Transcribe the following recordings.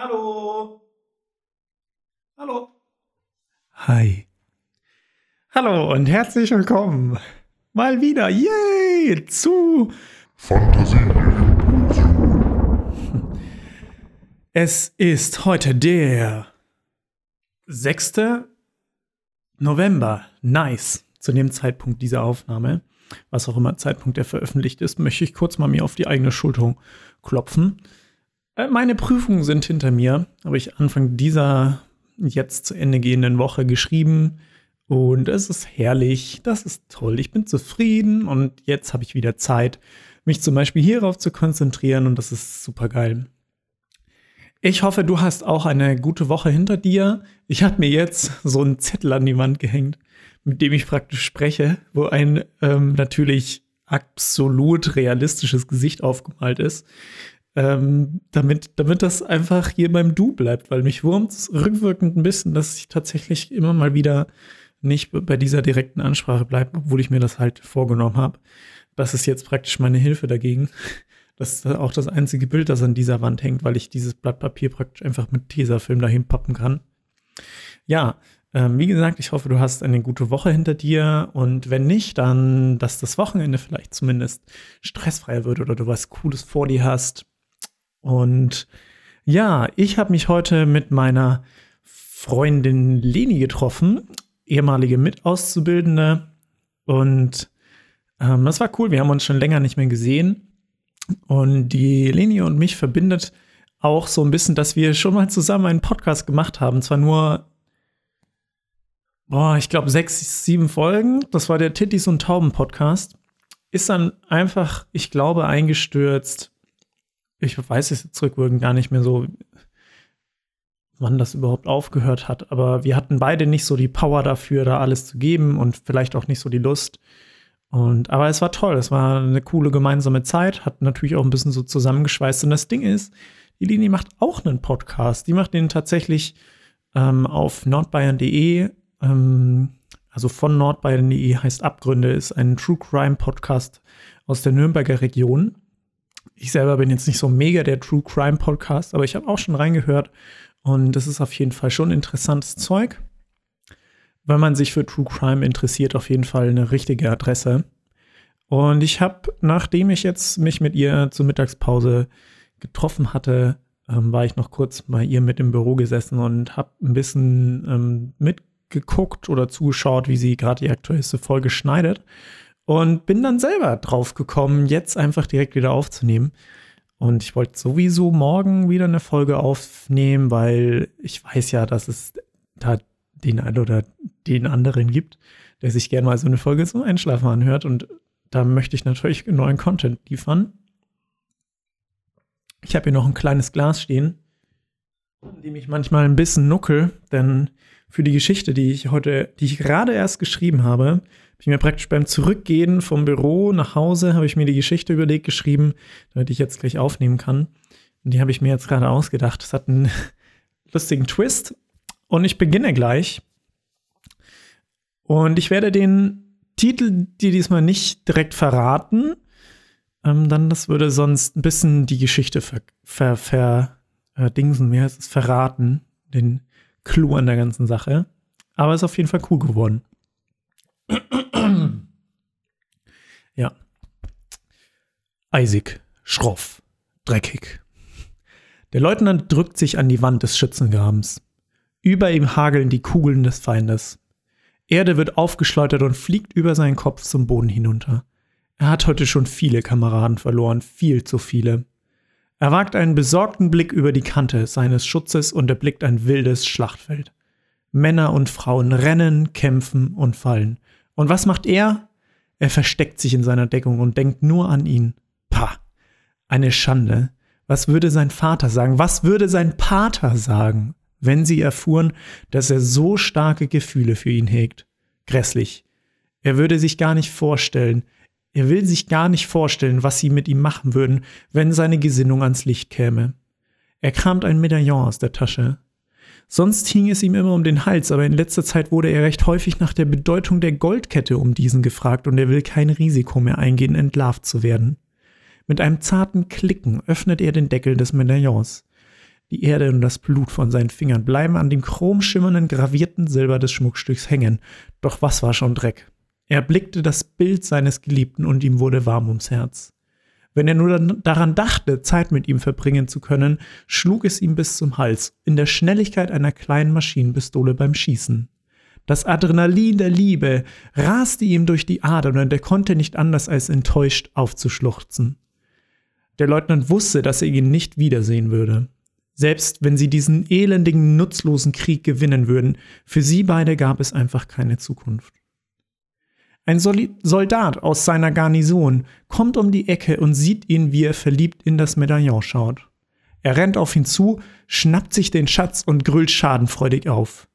Hallo. Hallo. Hi. Hallo und herzlich willkommen. Mal wieder, yay, zu Fantasie. Es ist heute der 6. November. Nice. Zu dem Zeitpunkt dieser Aufnahme, was auch immer Zeitpunkt der veröffentlicht ist, möchte ich kurz mal mir auf die eigene Schulter klopfen. Äh, Meine Prüfungen sind hinter mir, habe ich Anfang dieser jetzt zu Ende gehenden Woche geschrieben. Und es ist herrlich, das ist toll, ich bin zufrieden und jetzt habe ich wieder Zeit, mich zum Beispiel hierauf zu konzentrieren und das ist super geil. Ich hoffe, du hast auch eine gute Woche hinter dir. Ich habe mir jetzt so einen Zettel an die Wand gehängt, mit dem ich praktisch spreche, wo ein ähm, natürlich absolut realistisches Gesicht aufgemalt ist, ähm, damit, damit das einfach hier beim Du bleibt, weil mich wurmt es rückwirkend ein bisschen, dass ich tatsächlich immer mal wieder nicht bei dieser direkten Ansprache bleibe, obwohl ich mir das halt vorgenommen habe. Das ist jetzt praktisch meine Hilfe dagegen. Das ist auch das einzige Bild, das an dieser Wand hängt, weil ich dieses Blatt Papier praktisch einfach mit Tesafilm dahin pappen kann. Ja, ähm, wie gesagt, ich hoffe, du hast eine gute Woche hinter dir und wenn nicht, dann, dass das Wochenende vielleicht zumindest stressfreier wird oder du was Cooles vor dir hast. Und ja, ich habe mich heute mit meiner Freundin Leni getroffen, ehemalige Mitauszubildende und ähm, das war cool. Wir haben uns schon länger nicht mehr gesehen. Und die Leni und mich verbindet auch so ein bisschen, dass wir schon mal zusammen einen Podcast gemacht haben. Zwar nur, boah, ich glaube, sechs, sieben Folgen. Das war der Tittis und Tauben Podcast. Ist dann einfach, ich glaube, eingestürzt. Ich weiß es jetzt rückwirkend gar nicht mehr so, wann das überhaupt aufgehört hat. Aber wir hatten beide nicht so die Power dafür, da alles zu geben und vielleicht auch nicht so die Lust. Und, aber es war toll, es war eine coole gemeinsame Zeit, hat natürlich auch ein bisschen so zusammengeschweißt. Und das Ding ist, die Linie macht auch einen Podcast. Die macht den tatsächlich ähm, auf nordbayern.de, ähm, also von nordbayern.de heißt Abgründe, ist ein True Crime Podcast aus der Nürnberger Region. Ich selber bin jetzt nicht so mega der True Crime Podcast, aber ich habe auch schon reingehört und das ist auf jeden Fall schon interessantes Zeug wenn man sich für True Crime interessiert, auf jeden Fall eine richtige Adresse. Und ich habe, nachdem ich jetzt mich mit ihr zur Mittagspause getroffen hatte, ähm, war ich noch kurz bei ihr mit im Büro gesessen und habe ein bisschen ähm, mitgeguckt oder zugeschaut, wie sie gerade die aktuellste Folge schneidet. Und bin dann selber drauf gekommen, jetzt einfach direkt wieder aufzunehmen. Und ich wollte sowieso morgen wieder eine Folge aufnehmen, weil ich weiß ja, dass es da den einen oder den anderen gibt, der sich gerne mal so eine Folge zum Einschlafen anhört. Und da möchte ich natürlich neuen Content liefern. Ich habe hier noch ein kleines Glas stehen, in dem ich manchmal ein bisschen nuckel, denn für die Geschichte, die ich heute, die ich gerade erst geschrieben habe, habe ich mir praktisch beim Zurückgehen vom Büro nach Hause, habe ich mir die Geschichte überlegt, geschrieben, damit ich jetzt gleich aufnehmen kann. Und die habe ich mir jetzt gerade ausgedacht. Es hat einen lustigen Twist und ich beginne gleich. Und ich werde den Titel dir diesmal nicht direkt verraten. Ähm, dann, das würde sonst ein bisschen die Geschichte ver, ver, ver äh, Dingsen, heißt es, verraten. Den Clou an der ganzen Sache. Aber ist auf jeden Fall cool geworden. Ja. Eisig, schroff, dreckig. Der Leutnant drückt sich an die Wand des Schützengrabens. Über ihm hageln die Kugeln des Feindes. Erde wird aufgeschleudert und fliegt über seinen Kopf zum Boden hinunter. Er hat heute schon viele Kameraden verloren, viel zu viele. Er wagt einen besorgten Blick über die Kante seines Schutzes und erblickt ein wildes Schlachtfeld. Männer und Frauen rennen, kämpfen und fallen. Und was macht er? Er versteckt sich in seiner Deckung und denkt nur an ihn. Pah, eine Schande. Was würde sein Vater sagen? Was würde sein Pater sagen? wenn sie erfuhren, dass er so starke Gefühle für ihn hegt. Grässlich. Er würde sich gar nicht vorstellen, er will sich gar nicht vorstellen, was sie mit ihm machen würden, wenn seine Gesinnung ans Licht käme. Er kramt ein Medaillon aus der Tasche. Sonst hing es ihm immer um den Hals, aber in letzter Zeit wurde er recht häufig nach der Bedeutung der Goldkette um diesen gefragt und er will kein Risiko mehr eingehen, entlarvt zu werden. Mit einem zarten Klicken öffnet er den Deckel des Medaillons. Die Erde und das Blut von seinen Fingern bleiben an dem chromschimmernden, gravierten Silber des Schmuckstücks hängen. Doch was war schon Dreck? Er blickte das Bild seines Geliebten und ihm wurde warm ums Herz. Wenn er nur daran dachte, Zeit mit ihm verbringen zu können, schlug es ihm bis zum Hals, in der Schnelligkeit einer kleinen Maschinenpistole beim Schießen. Das Adrenalin der Liebe raste ihm durch die Adern und er konnte nicht anders als enttäuscht aufzuschluchzen. Der Leutnant wusste, dass er ihn nicht wiedersehen würde. Selbst wenn sie diesen elendigen, nutzlosen Krieg gewinnen würden, für sie beide gab es einfach keine Zukunft. Ein Soldat aus seiner Garnison kommt um die Ecke und sieht ihn, wie er verliebt in das Medaillon schaut. Er rennt auf ihn zu, schnappt sich den Schatz und grüllt schadenfreudig auf.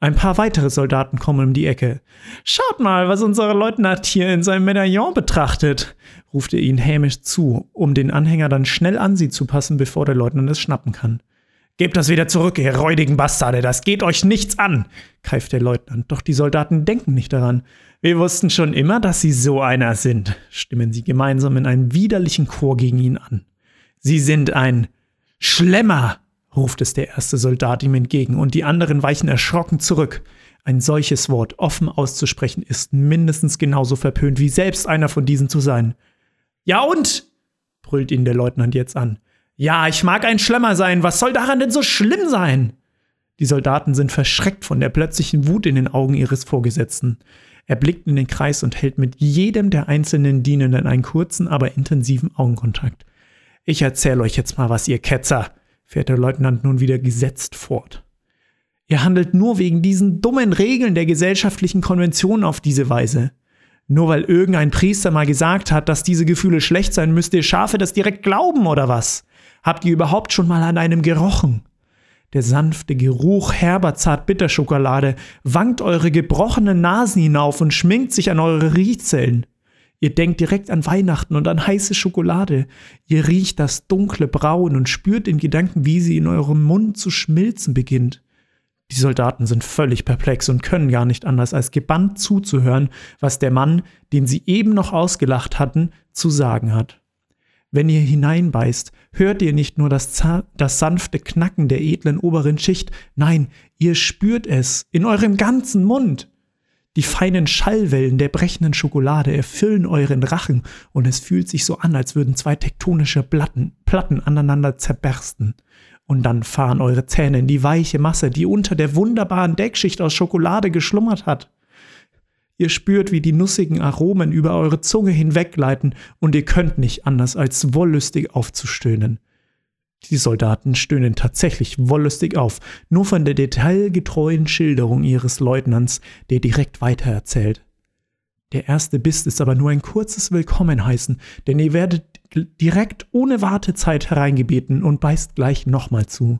Ein paar weitere Soldaten kommen um die Ecke. Schaut mal, was unser Leutnant hier in seinem Medaillon betrachtet, ruft er ihnen hämisch zu, um den Anhänger dann schnell an sie zu passen, bevor der Leutnant es schnappen kann. Gebt das wieder zurück, ihr räudigen Bastarde, das geht euch nichts an, keift der Leutnant. Doch die Soldaten denken nicht daran. Wir wussten schon immer, dass Sie so einer sind, stimmen sie gemeinsam in einem widerlichen Chor gegen ihn an. Sie sind ein Schlemmer, ruft es der erste Soldat ihm entgegen, und die anderen weichen erschrocken zurück. Ein solches Wort offen auszusprechen ist mindestens genauso verpönt, wie selbst einer von diesen zu sein. Ja und? brüllt ihn der Leutnant jetzt an. Ja, ich mag ein Schlemmer sein, was soll daran denn so schlimm sein? Die Soldaten sind verschreckt von der plötzlichen Wut in den Augen ihres Vorgesetzten. Er blickt in den Kreis und hält mit jedem der einzelnen Dienenden einen kurzen, aber intensiven Augenkontakt. Ich erzähle euch jetzt mal was, ihr Ketzer, fährt der Leutnant nun wieder gesetzt fort. Ihr handelt nur wegen diesen dummen Regeln der gesellschaftlichen Konventionen auf diese Weise. Nur weil irgendein Priester mal gesagt hat, dass diese Gefühle schlecht sein, müsst ihr Schafe das direkt glauben oder was? Habt ihr überhaupt schon mal an einem gerochen? Der sanfte Geruch herber Zartbitterschokolade wankt eure gebrochenen Nasen hinauf und schminkt sich an eure Riechzellen. Ihr denkt direkt an Weihnachten und an heiße Schokolade. Ihr riecht das dunkle Braun und spürt in Gedanken, wie sie in eurem Mund zu schmilzen beginnt. Die Soldaten sind völlig perplex und können gar nicht anders, als gebannt zuzuhören, was der Mann, den sie eben noch ausgelacht hatten, zu sagen hat. Wenn ihr hineinbeißt, hört ihr nicht nur das, das sanfte Knacken der edlen oberen Schicht, nein, ihr spürt es in eurem ganzen Mund. Die feinen Schallwellen der brechenden Schokolade erfüllen euren Rachen und es fühlt sich so an, als würden zwei tektonische Platten, Platten aneinander zerbersten. Und dann fahren eure Zähne in die weiche Masse, die unter der wunderbaren Deckschicht aus Schokolade geschlummert hat. Ihr spürt, wie die nussigen Aromen über eure Zunge hinweggleiten und ihr könnt nicht anders als wollüstig aufzustöhnen. Die Soldaten stöhnen tatsächlich wollüstig auf, nur von der detailgetreuen Schilderung ihres Leutnants, der direkt weitererzählt. Der erste Biss ist aber nur ein kurzes Willkommenheißen, denn ihr werdet direkt ohne Wartezeit hereingebeten und beißt gleich nochmal zu.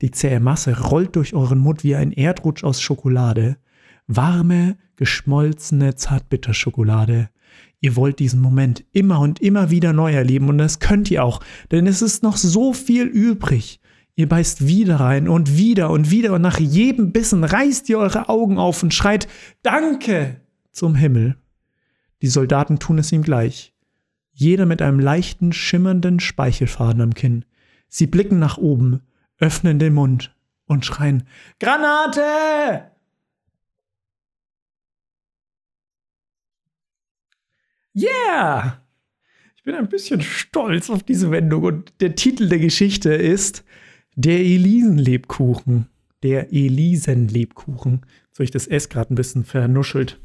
Die zähe Masse rollt durch euren Mund wie ein Erdrutsch aus Schokolade warme, geschmolzene Zartbitterschokolade. Ihr wollt diesen Moment immer und immer wieder neu erleben und das könnt ihr auch, denn es ist noch so viel übrig. Ihr beißt wieder rein und wieder und wieder und nach jedem Bissen reißt ihr eure Augen auf und schreit Danke zum Himmel. Die Soldaten tun es ihm gleich. Jeder mit einem leichten, schimmernden Speichelfaden am Kinn. Sie blicken nach oben, öffnen den Mund und schreien Granate! Yeah! Ich bin ein bisschen stolz auf diese Wendung und der Titel der Geschichte ist Der Elisenlebkuchen. Der Elisenlebkuchen. Jetzt habe ich das S gerade ein bisschen vernuschelt.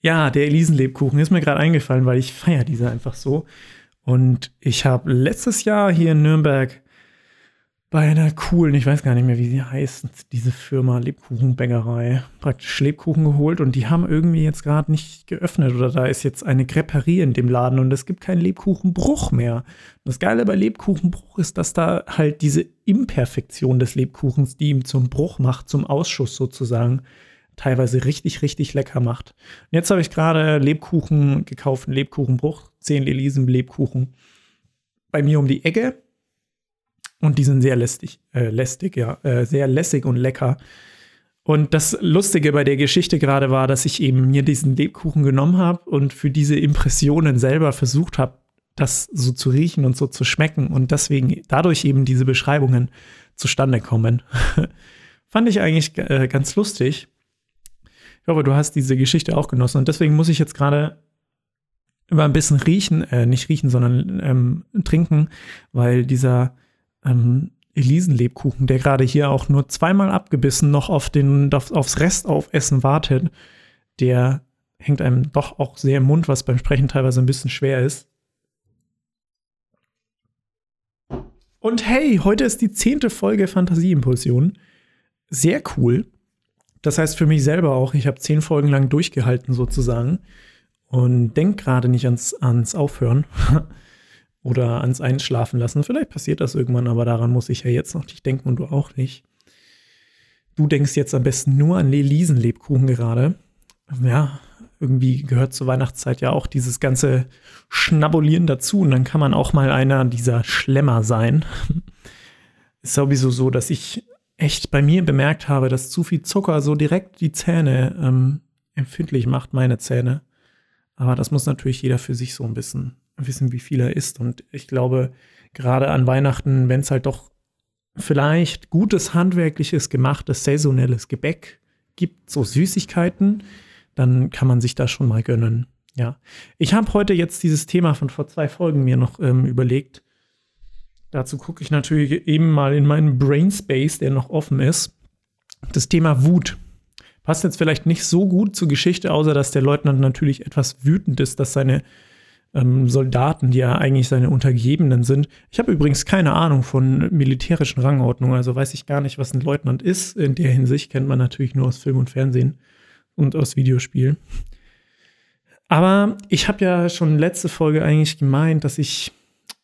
Ja, der Elisenlebkuchen ist mir gerade eingefallen, weil ich feiere diese einfach so. Und ich habe letztes Jahr hier in Nürnberg bei einer coolen, ich weiß gar nicht mehr, wie sie heißt, diese Firma Lebkuchenbäckerei, praktisch Lebkuchen geholt und die haben irgendwie jetzt gerade nicht geöffnet oder da ist jetzt eine Creperie in dem Laden und es gibt keinen Lebkuchenbruch mehr. das Geile bei Lebkuchenbruch ist, dass da halt diese Imperfektion des Lebkuchens, die ihm zum Bruch macht, zum Ausschuss sozusagen, teilweise richtig, richtig lecker macht. Und jetzt habe ich gerade Lebkuchen gekauft, einen Lebkuchenbruch, 10 Elisen Lebkuchen bei mir um die Ecke und die sind sehr lästig, äh, lästig, ja, äh, sehr lässig und lecker. Und das Lustige bei der Geschichte gerade war, dass ich eben mir diesen Lebkuchen genommen habe und für diese Impressionen selber versucht habe, das so zu riechen und so zu schmecken und deswegen dadurch eben diese Beschreibungen zustande kommen. Fand ich eigentlich äh, ganz lustig. Ich hoffe, du hast diese Geschichte auch genossen und deswegen muss ich jetzt gerade über ein bisschen riechen, äh, nicht riechen, sondern ähm, trinken, weil dieser ähm, Elisenlebkuchen, der gerade hier auch nur zweimal abgebissen noch auf den, auf, aufs Restaufessen wartet, der hängt einem doch auch sehr im Mund, was beim Sprechen teilweise ein bisschen schwer ist. Und hey, heute ist die zehnte Folge Fantasieimpulsion. Sehr cool. Das heißt für mich selber auch, ich habe zehn Folgen lang durchgehalten sozusagen und denk gerade nicht ans, ans Aufhören oder ans Einschlafen lassen. Vielleicht passiert das irgendwann, aber daran muss ich ja jetzt noch nicht denken und du auch nicht. Du denkst jetzt am besten nur an Elisenlebkuchen gerade. Ja, irgendwie gehört zur Weihnachtszeit ja auch dieses ganze Schnabulieren dazu und dann kann man auch mal einer dieser Schlemmer sein. Ist sowieso so, dass ich echt bei mir bemerkt habe, dass zu viel Zucker so direkt die Zähne ähm, empfindlich macht, meine Zähne. Aber das muss natürlich jeder für sich so ein bisschen wissen, wie viel er isst. Und ich glaube, gerade an Weihnachten, wenn es halt doch vielleicht gutes, handwerkliches, gemachtes, saisonelles Gebäck gibt, so Süßigkeiten, dann kann man sich das schon mal gönnen. Ja, ich habe heute jetzt dieses Thema von vor zwei Folgen mir noch ähm, überlegt. Dazu gucke ich natürlich eben mal in meinen Brainspace, der noch offen ist. Das Thema Wut. Passt jetzt vielleicht nicht so gut zur Geschichte, außer dass der Leutnant natürlich etwas wütend ist, dass seine ähm, Soldaten, die ja eigentlich seine Untergebenen sind. Ich habe übrigens keine Ahnung von militärischen Rangordnungen, also weiß ich gar nicht, was ein Leutnant ist. In der Hinsicht kennt man natürlich nur aus Film und Fernsehen und aus Videospielen. Aber ich habe ja schon letzte Folge eigentlich gemeint, dass ich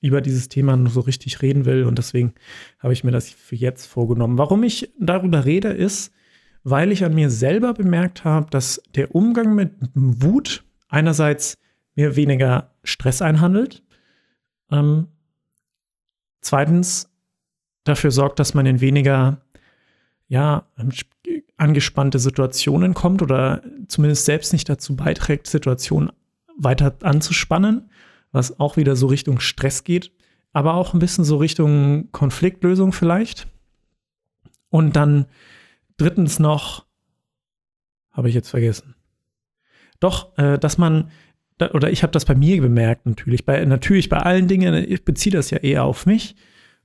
über dieses Thema nur so richtig reden will und deswegen habe ich mir das für jetzt vorgenommen. Warum ich darüber rede, ist, weil ich an mir selber bemerkt habe, dass der Umgang mit Wut einerseits mir weniger Stress einhandelt, ähm, zweitens dafür sorgt, dass man in weniger ja, angespannte Situationen kommt oder zumindest selbst nicht dazu beiträgt, Situationen weiter anzuspannen, was auch wieder so Richtung Stress geht, aber auch ein bisschen so Richtung Konfliktlösung vielleicht. Und dann drittens noch, habe ich jetzt vergessen. Doch, äh, dass man, oder ich habe das bei mir bemerkt natürlich, bei, natürlich bei allen Dingen, ich beziehe das ja eher auf mich,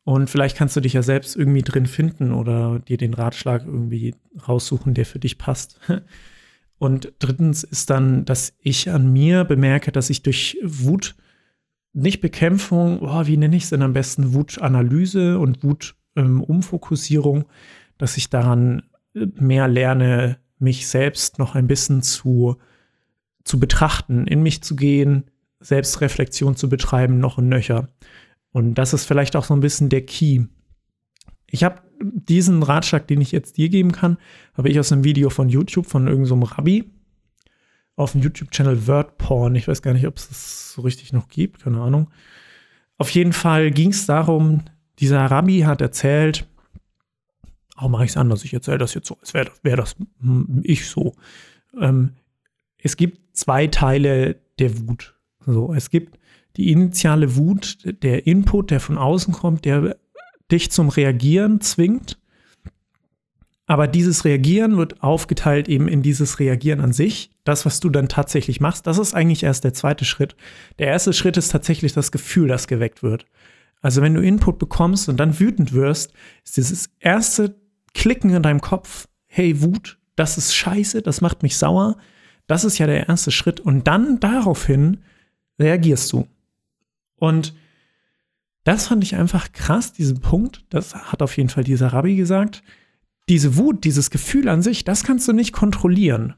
und vielleicht kannst du dich ja selbst irgendwie drin finden oder dir den Ratschlag irgendwie raussuchen, der für dich passt. Und drittens ist dann, dass ich an mir bemerke, dass ich durch Wut, nicht Bekämpfung, oh, wie nenne ich es denn am besten, Wutanalyse und Wutumfokussierung, ähm, dass ich daran äh, mehr lerne, mich selbst noch ein bisschen zu, zu betrachten, in mich zu gehen, Selbstreflexion zu betreiben, noch ein Nöcher. Und das ist vielleicht auch so ein bisschen der Key. Ich habe diesen Ratschlag, den ich jetzt dir geben kann, habe ich aus einem Video von YouTube von irgendeinem so Rabbi auf dem YouTube-Channel WordPorn. Ich weiß gar nicht, ob es das so richtig noch gibt, keine Ahnung. Auf jeden Fall ging es darum, dieser Rabbi hat erzählt, auch mache ich es anders, ich erzähle das jetzt so, als wäre das, wär das ich so. Ähm, es gibt zwei Teile der Wut. So, es gibt die initiale Wut, der Input, der von außen kommt, der dich zum Reagieren zwingt. Aber dieses Reagieren wird aufgeteilt eben in dieses Reagieren an sich. Das, was du dann tatsächlich machst, das ist eigentlich erst der zweite Schritt. Der erste Schritt ist tatsächlich das Gefühl, das geweckt wird. Also wenn du Input bekommst und dann wütend wirst, ist dieses erste Klicken in deinem Kopf, hey Wut, das ist scheiße, das macht mich sauer. Das ist ja der erste Schritt. Und dann daraufhin reagierst du. Und das fand ich einfach krass, diesen Punkt. Das hat auf jeden Fall dieser Rabbi gesagt. Diese Wut, dieses Gefühl an sich, das kannst du nicht kontrollieren.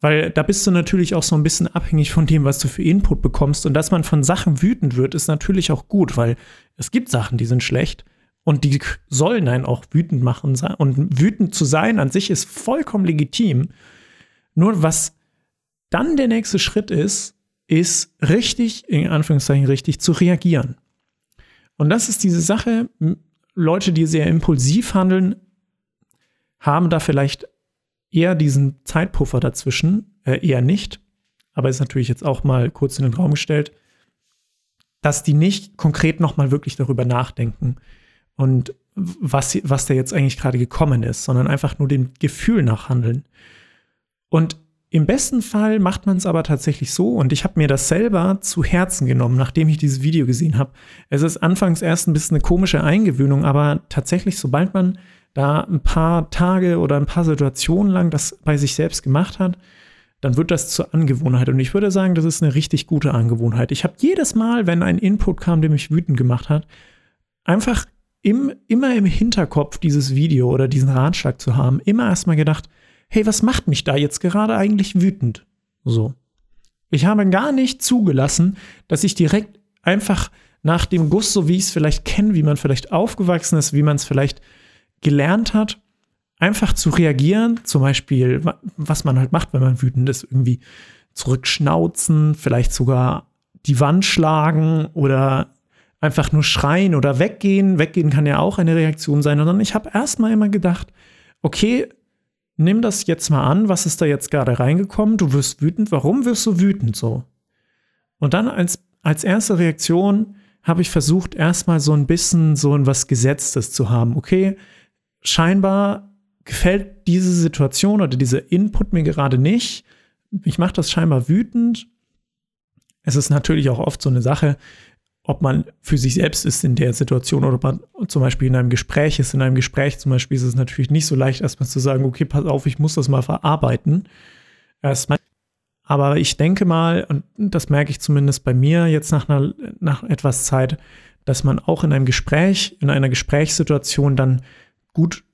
Weil da bist du natürlich auch so ein bisschen abhängig von dem, was du für Input bekommst. Und dass man von Sachen wütend wird, ist natürlich auch gut, weil es gibt Sachen, die sind schlecht und die sollen einen auch wütend machen. Und wütend zu sein an sich ist vollkommen legitim. Nur was dann der nächste Schritt ist, ist richtig, in Anführungszeichen richtig, zu reagieren. Und das ist diese Sache, Leute, die sehr impulsiv handeln, haben da vielleicht eher diesen Zeitpuffer dazwischen, äh, eher nicht. Aber ist natürlich jetzt auch mal kurz in den Raum gestellt. dass die nicht konkret nochmal wirklich darüber nachdenken und was, was da jetzt eigentlich gerade gekommen ist, sondern einfach nur dem Gefühl nachhandeln. Und im besten Fall macht man es aber tatsächlich so, und ich habe mir das selber zu Herzen genommen, nachdem ich dieses Video gesehen habe. Es ist anfangs erst ein bisschen eine komische Eingewöhnung, aber tatsächlich, sobald man da ein paar Tage oder ein paar Situationen lang das bei sich selbst gemacht hat, dann wird das zur Angewohnheit. Und ich würde sagen, das ist eine richtig gute Angewohnheit. Ich habe jedes Mal, wenn ein Input kam, der mich wütend gemacht hat, einfach im, immer im Hinterkopf dieses Video oder diesen Ratschlag zu haben, immer erstmal gedacht, hey, was macht mich da jetzt gerade eigentlich wütend? So. Ich habe gar nicht zugelassen, dass ich direkt einfach nach dem Guss, so wie ich es vielleicht kenne, wie man vielleicht aufgewachsen ist, wie man es vielleicht gelernt hat, einfach zu reagieren, zum Beispiel, was man halt macht, wenn man wütend ist, irgendwie zurückschnauzen, vielleicht sogar die Wand schlagen oder einfach nur schreien oder weggehen. Weggehen kann ja auch eine Reaktion sein, sondern ich habe erstmal immer gedacht, okay, nimm das jetzt mal an, was ist da jetzt gerade reingekommen? Du wirst wütend. Warum wirst du wütend so? Und dann als, als erste Reaktion habe ich versucht, erstmal so ein bisschen so ein was Gesetztes zu haben. Okay, scheinbar gefällt diese Situation oder dieser Input mir gerade nicht. Ich mache das scheinbar wütend. Es ist natürlich auch oft so eine Sache, ob man für sich selbst ist in der Situation oder ob man zum Beispiel in einem Gespräch ist. In einem Gespräch zum Beispiel ist es natürlich nicht so leicht, erstmal zu sagen, okay, pass auf, ich muss das mal verarbeiten. Erstmal. Aber ich denke mal, und das merke ich zumindest bei mir jetzt nach, einer, nach etwas Zeit, dass man auch in einem Gespräch, in einer Gesprächssituation dann gut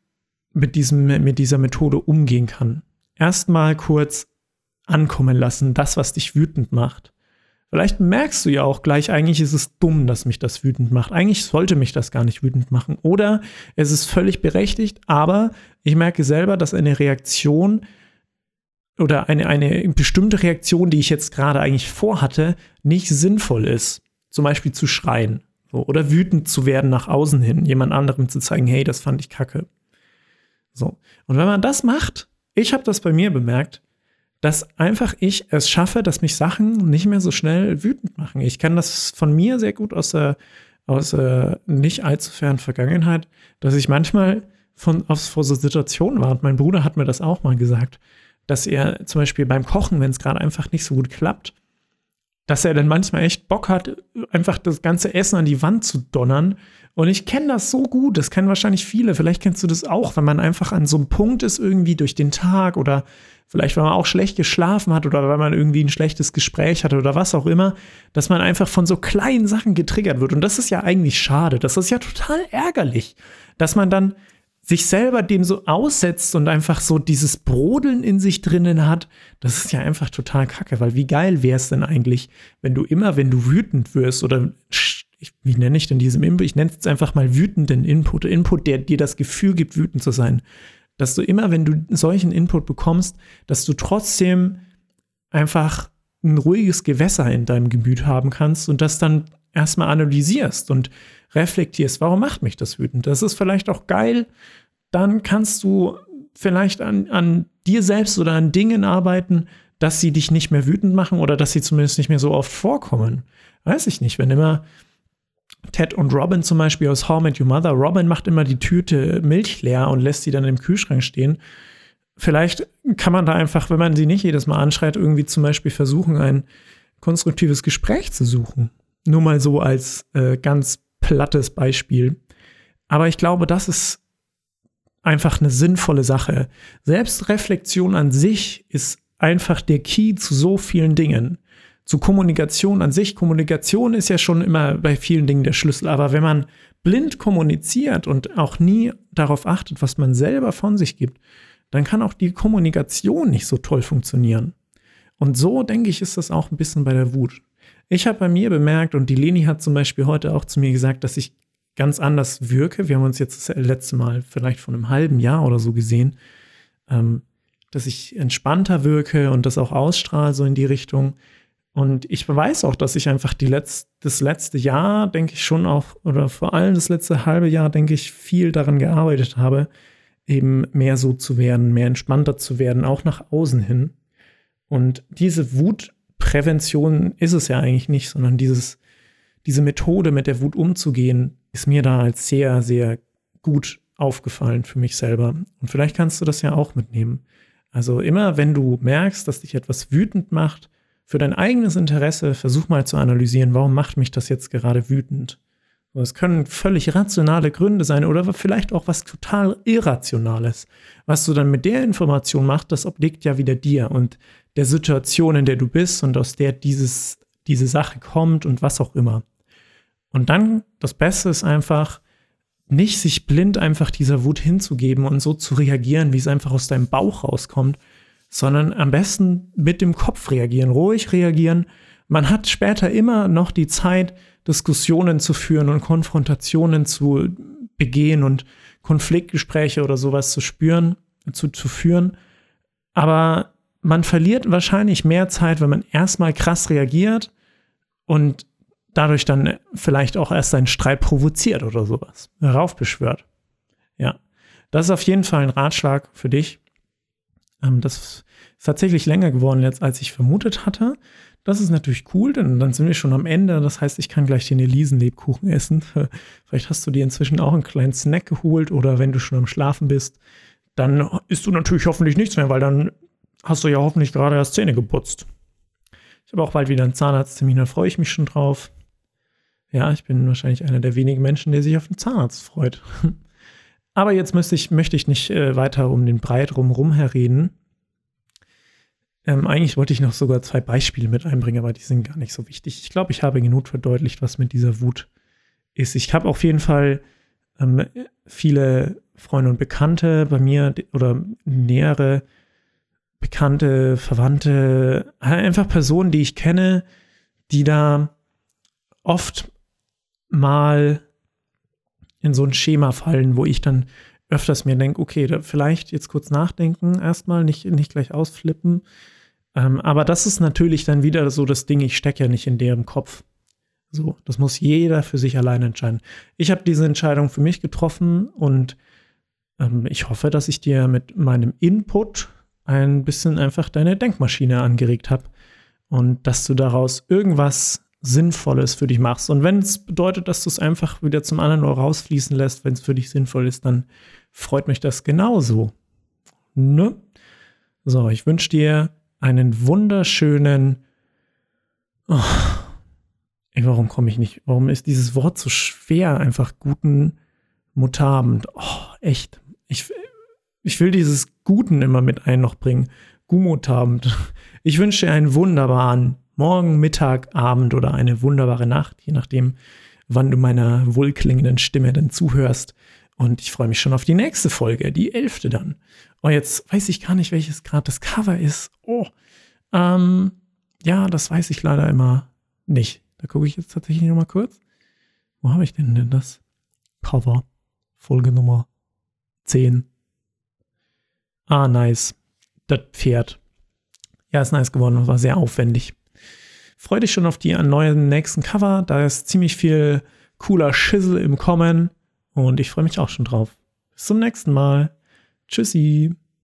mit, diesem, mit dieser Methode umgehen kann. Erstmal kurz ankommen lassen, das, was dich wütend macht. Vielleicht merkst du ja auch gleich, eigentlich ist es dumm, dass mich das wütend macht. Eigentlich sollte mich das gar nicht wütend machen. Oder es ist völlig berechtigt, aber ich merke selber, dass eine Reaktion oder eine, eine bestimmte Reaktion, die ich jetzt gerade eigentlich vorhatte, nicht sinnvoll ist. Zum Beispiel zu schreien oder wütend zu werden nach außen hin, jemand anderem zu zeigen, hey, das fand ich kacke. So. Und wenn man das macht, ich habe das bei mir bemerkt, dass einfach ich es schaffe, dass mich Sachen nicht mehr so schnell wütend machen. Ich kenne das von mir sehr gut aus der, aus der nicht allzu fernen Vergangenheit, dass ich manchmal von, aus, vor so Situationen war. Und mein Bruder hat mir das auch mal gesagt, dass er zum Beispiel beim Kochen, wenn es gerade einfach nicht so gut klappt, dass er dann manchmal echt Bock hat, einfach das ganze Essen an die Wand zu donnern und ich kenne das so gut, das kennen wahrscheinlich viele. Vielleicht kennst du das auch, wenn man einfach an so einem Punkt ist, irgendwie durch den Tag oder vielleicht, weil man auch schlecht geschlafen hat oder weil man irgendwie ein schlechtes Gespräch hatte oder was auch immer, dass man einfach von so kleinen Sachen getriggert wird. Und das ist ja eigentlich schade. Das ist ja total ärgerlich, dass man dann sich selber dem so aussetzt und einfach so dieses Brodeln in sich drinnen hat, das ist ja einfach total kacke, weil wie geil wäre es denn eigentlich, wenn du immer, wenn du wütend wirst oder ich, wie nenne ich denn diesen Input? Ich nenne es einfach mal wütenden Input. Input, der dir das Gefühl gibt, wütend zu sein. Dass du immer, wenn du solchen Input bekommst, dass du trotzdem einfach ein ruhiges Gewässer in deinem Gemüt haben kannst und das dann erstmal analysierst und reflektierst, warum macht mich das wütend? Das ist vielleicht auch geil. Dann kannst du vielleicht an, an dir selbst oder an Dingen arbeiten, dass sie dich nicht mehr wütend machen oder dass sie zumindest nicht mehr so oft vorkommen. Weiß ich nicht, wenn immer Ted und Robin zum Beispiel aus How Met Your Mother. Robin macht immer die Tüte Milch leer und lässt sie dann im Kühlschrank stehen. Vielleicht kann man da einfach, wenn man sie nicht jedes Mal anschreit, irgendwie zum Beispiel versuchen, ein konstruktives Gespräch zu suchen. Nur mal so als äh, ganz plattes Beispiel. Aber ich glaube, das ist einfach eine sinnvolle Sache. Selbstreflexion an sich ist einfach der Key zu so vielen Dingen zu Kommunikation an sich. Kommunikation ist ja schon immer bei vielen Dingen der Schlüssel, aber wenn man blind kommuniziert und auch nie darauf achtet, was man selber von sich gibt, dann kann auch die Kommunikation nicht so toll funktionieren. Und so, denke ich, ist das auch ein bisschen bei der Wut. Ich habe bei mir bemerkt, und die Leni hat zum Beispiel heute auch zu mir gesagt, dass ich ganz anders wirke. Wir haben uns jetzt das letzte Mal vielleicht vor einem halben Jahr oder so gesehen, ähm, dass ich entspannter wirke und das auch ausstrahle so in die Richtung. Und ich weiß auch, dass ich einfach die Letz-, das letzte Jahr, denke ich schon auch, oder vor allem das letzte halbe Jahr, denke ich, viel daran gearbeitet habe, eben mehr so zu werden, mehr entspannter zu werden, auch nach außen hin. Und diese Wutprävention ist es ja eigentlich nicht, sondern dieses, diese Methode, mit der Wut umzugehen, ist mir da als sehr, sehr gut aufgefallen für mich selber. Und vielleicht kannst du das ja auch mitnehmen. Also immer, wenn du merkst, dass dich etwas wütend macht, für dein eigenes Interesse versuch mal zu analysieren, warum macht mich das jetzt gerade wütend? Es können völlig rationale Gründe sein oder vielleicht auch was total Irrationales. Was du dann mit der Information machst, das obliegt ja wieder dir und der Situation, in der du bist und aus der dieses, diese Sache kommt und was auch immer. Und dann, das Beste ist einfach, nicht sich blind einfach dieser Wut hinzugeben und so zu reagieren, wie es einfach aus deinem Bauch rauskommt, sondern am besten mit dem Kopf reagieren, ruhig reagieren. Man hat später immer noch die Zeit, Diskussionen zu führen und Konfrontationen zu begehen und Konfliktgespräche oder sowas zu spüren, zu, zu führen. Aber man verliert wahrscheinlich mehr Zeit, wenn man erstmal krass reagiert und dadurch dann vielleicht auch erst einen Streit provoziert oder sowas, heraufbeschwört. Ja, das ist auf jeden Fall ein Ratschlag für dich. Ähm, das ist tatsächlich länger geworden jetzt, als ich vermutet hatte. Das ist natürlich cool, denn dann sind wir schon am Ende. Das heißt, ich kann gleich den Elisenlebkuchen essen. Vielleicht hast du dir inzwischen auch einen kleinen Snack geholt oder wenn du schon am Schlafen bist, dann isst du natürlich hoffentlich nichts mehr, weil dann hast du ja hoffentlich gerade erst Zähne geputzt. Ich habe auch bald wieder einen Zahnarzttermin, da freue ich mich schon drauf. Ja, ich bin wahrscheinlich einer der wenigen Menschen, der sich auf den Zahnarzt freut. Aber jetzt möchte ich, möchte ich nicht äh, weiter um den Breit rum herreden. Ähm, eigentlich wollte ich noch sogar zwei Beispiele mit einbringen, aber die sind gar nicht so wichtig. Ich glaube, ich habe genug verdeutlicht, was mit dieser Wut ist. Ich habe auf jeden Fall ähm, viele Freunde und Bekannte bei mir oder nähere Bekannte, Verwandte, einfach Personen, die ich kenne, die da oft mal in so ein Schema fallen, wo ich dann öfters mir denke, okay, vielleicht jetzt kurz nachdenken, erstmal nicht, nicht gleich ausflippen, ähm, aber das ist natürlich dann wieder so das Ding, ich stecke ja nicht in deren Kopf. So, das muss jeder für sich alleine entscheiden. Ich habe diese Entscheidung für mich getroffen und ähm, ich hoffe, dass ich dir mit meinem Input ein bisschen einfach deine Denkmaschine angeregt habe und dass du daraus irgendwas Sinnvolles für dich machst. Und wenn es bedeutet, dass du es einfach wieder zum anderen Ohr rausfließen lässt, wenn es für dich sinnvoll ist, dann freut mich das genauso. Ne? So, ich wünsche dir einen wunderschönen. Oh, ey, warum komme ich nicht? Warum ist dieses Wort so schwer? Einfach guten Mutabend. Oh, echt. Ich, ich will dieses Guten immer mit ein noch bringen. Gumutabend. Ich wünsche dir einen wunderbaren Morgen, Mittag, Abend oder eine wunderbare Nacht, je nachdem, wann du meiner wohlklingenden Stimme dann zuhörst. Und ich freue mich schon auf die nächste Folge, die elfte dann. Oh, jetzt weiß ich gar nicht, welches gerade das Cover ist. Oh, ähm, ja, das weiß ich leider immer nicht. Da gucke ich jetzt tatsächlich nochmal kurz. Wo habe ich denn denn das? Cover. Folge Nummer 10. Ah, nice. Das Pferd. Ja, ist nice geworden. War sehr aufwendig. Freue dich schon auf die neuen nächsten Cover. Da ist ziemlich viel cooler Schissel im Kommen. Und ich freue mich auch schon drauf. Bis zum nächsten Mal. Tschüssi.